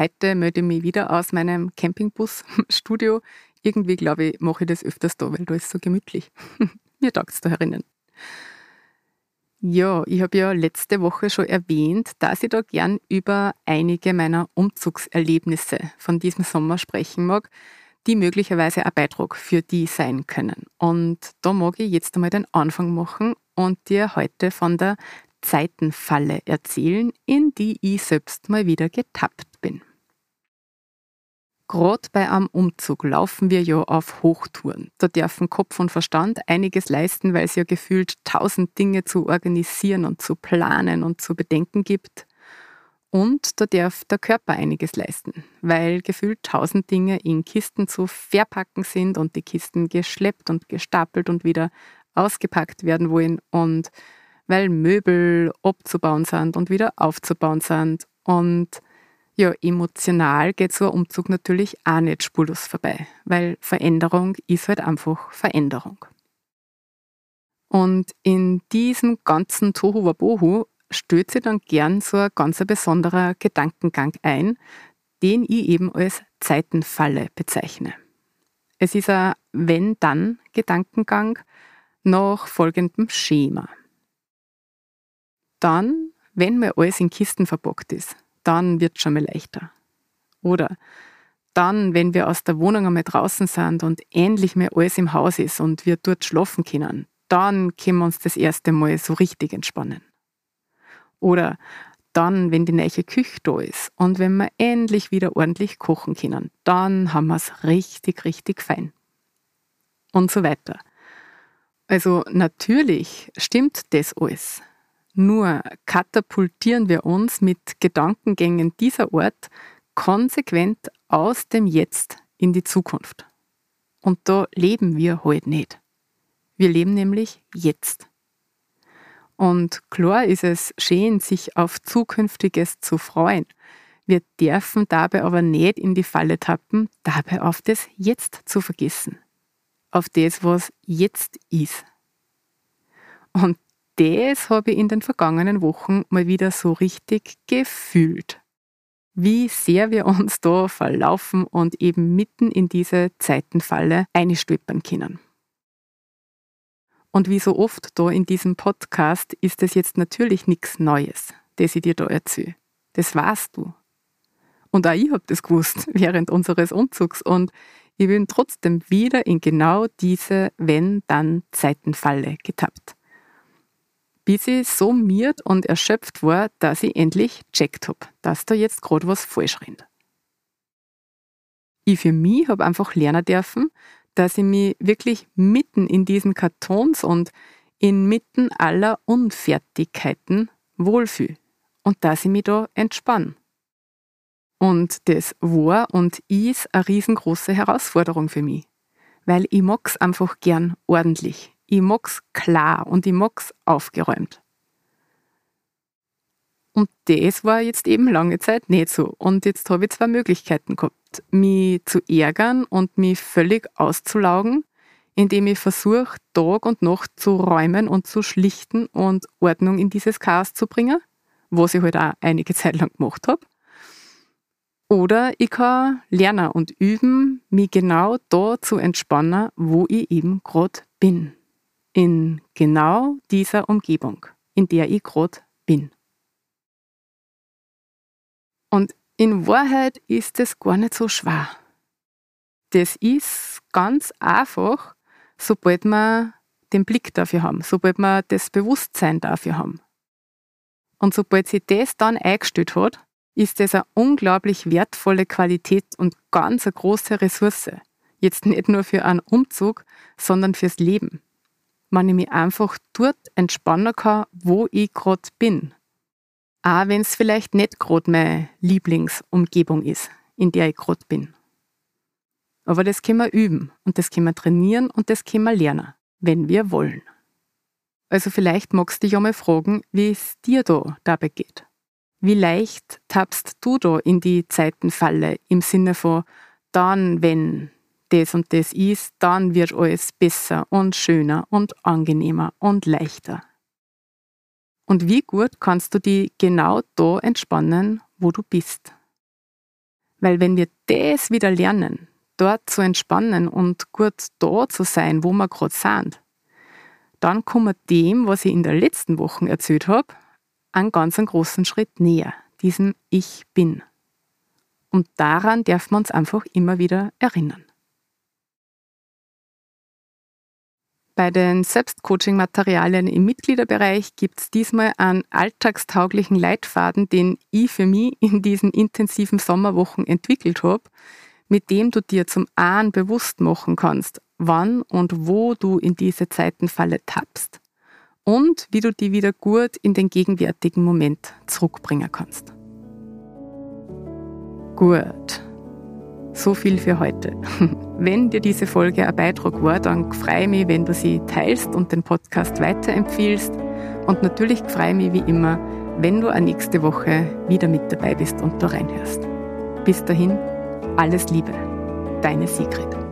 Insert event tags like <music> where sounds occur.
Heute melde ich mich wieder aus meinem Campingbus-Studio. Irgendwie glaube ich, mache ich das öfters da, weil da ist so gemütlich. <laughs> Mir taugt es da herinnen. Ja, ich habe ja letzte Woche schon erwähnt, dass ich da gern über einige meiner Umzugserlebnisse von diesem Sommer sprechen mag, die möglicherweise ein Beitrag für die sein können. Und da mag ich jetzt einmal den Anfang machen und dir heute von der Zeitenfalle erzählen, in die ich selbst mal wieder getappt bin. Gerade bei einem Umzug laufen wir ja auf Hochtouren. Da dürfen Kopf und Verstand einiges leisten, weil es ja gefühlt tausend Dinge zu organisieren und zu planen und zu bedenken gibt. Und da darf der Körper einiges leisten, weil gefühlt tausend Dinge in Kisten zu verpacken sind und die Kisten geschleppt und gestapelt und wieder ausgepackt werden wollen und weil Möbel abzubauen sind und wieder aufzubauen sind und ja, emotional geht so ein Umzug natürlich auch nicht spurlos vorbei, weil Veränderung ist halt einfach Veränderung. Und in diesem ganzen Tohuwabohu stößt sich dann gern so ein ganz besonderer Gedankengang ein, den ich eben als Zeitenfalle bezeichne. Es ist ein Wenn-Dann-Gedankengang nach folgendem Schema. Dann, wenn mir alles in Kisten verpackt ist, dann wird es schon mal leichter. Oder dann, wenn wir aus der Wohnung einmal draußen sind und endlich mehr alles im Haus ist und wir dort schlafen können, dann können wir uns das erste Mal so richtig entspannen. Oder dann, wenn die neue Küche da ist und wenn wir endlich wieder ordentlich kochen können, dann haben wir es richtig, richtig fein. Und so weiter. Also natürlich stimmt das alles. Nur katapultieren wir uns mit Gedankengängen dieser Art konsequent aus dem Jetzt in die Zukunft. Und da leben wir halt nicht. Wir leben nämlich jetzt. Und klar ist es schön, sich auf Zukünftiges zu freuen. Wir dürfen dabei aber nicht in die Falle tappen, dabei auf das Jetzt zu vergessen. Auf das, was jetzt ist. Und das habe ich in den vergangenen Wochen mal wieder so richtig gefühlt. Wie sehr wir uns da verlaufen und eben mitten in diese Zeitenfalle einstolpern können. Und wie so oft da in diesem Podcast ist es jetzt natürlich nichts Neues, das ich dir da erzähle. Das weißt du. Und auch ich habe das gewusst <laughs> während unseres Umzugs und ich bin trotzdem wieder in genau diese Wenn-Dann-Zeitenfalle getappt bis ich so miert und erschöpft war, dass ich endlich checkt habe, dass da jetzt gerade was falsch rennt. Ich für mich habe einfach lernen dürfen, dass ich mich wirklich mitten in diesen Kartons und inmitten aller Unfertigkeiten wohlfühle und dass ich mich da entspanne. Und das war und ist eine riesengroße Herausforderung für mich, weil ich mag's einfach gern ordentlich ich mag's klar und ich mag's aufgeräumt. Und das war jetzt eben lange Zeit nicht so. Und jetzt habe ich zwei Möglichkeiten gehabt, mich zu ärgern und mich völlig auszulaugen, indem ich versuche, Tag und Nacht zu räumen und zu schlichten und Ordnung in dieses Chaos zu bringen, was ich halt auch einige Zeit lang gemacht habe. Oder ich kann lernen und üben, mich genau da zu entspannen, wo ich eben gerade bin in genau dieser Umgebung, in der ich gerade bin. Und in Wahrheit ist es gar nicht so schwer. das ist ganz einfach, sobald wir den Blick dafür haben, sobald wir das Bewusstsein dafür haben. Und sobald sich das dann eingestellt hat, ist das eine unglaublich wertvolle Qualität und ganz eine große Ressource. Jetzt nicht nur für einen Umzug, sondern fürs Leben. Wenn ich mich einfach dort entspannen kann, wo ich gerade bin. Auch wenn es vielleicht nicht gerade meine Lieblingsumgebung ist, in der ich gerade bin. Aber das können wir üben und das können wir trainieren und das können wir lernen, wenn wir wollen. Also vielleicht magst du dich einmal fragen, wie es dir da dabei geht. Wie leicht tappst du da in die Zeitenfalle im Sinne von dann, wenn das und das ist, dann wird alles besser und schöner und angenehmer und leichter. Und wie gut kannst du dich genau da entspannen, wo du bist? Weil wenn wir das wieder lernen, dort zu entspannen und gut da zu sein, wo wir gerade sind, dann kommen wir dem, was ich in der letzten Woche erzählt habe, einen ganz großen Schritt näher, diesem Ich bin. Und daran dürfen wir uns einfach immer wieder erinnern. Bei den Selbstcoaching-Materialien im Mitgliederbereich gibt es diesmal einen alltagstauglichen Leitfaden, den ich für mich in diesen intensiven Sommerwochen entwickelt habe, mit dem du dir zum einen bewusst machen kannst, wann und wo du in diese Zeitenfalle tappst und wie du die wieder gut in den gegenwärtigen Moment zurückbringen kannst. Gut. So viel für heute. <laughs> Wenn dir diese Folge ein Beitrag war, dann freue ich mich, wenn du sie teilst und den Podcast weiterempfiehlst. Und natürlich freue ich mich wie immer, wenn du nächste Woche wieder mit dabei bist und da reinhörst. Bis dahin, alles Liebe, deine Sigrid.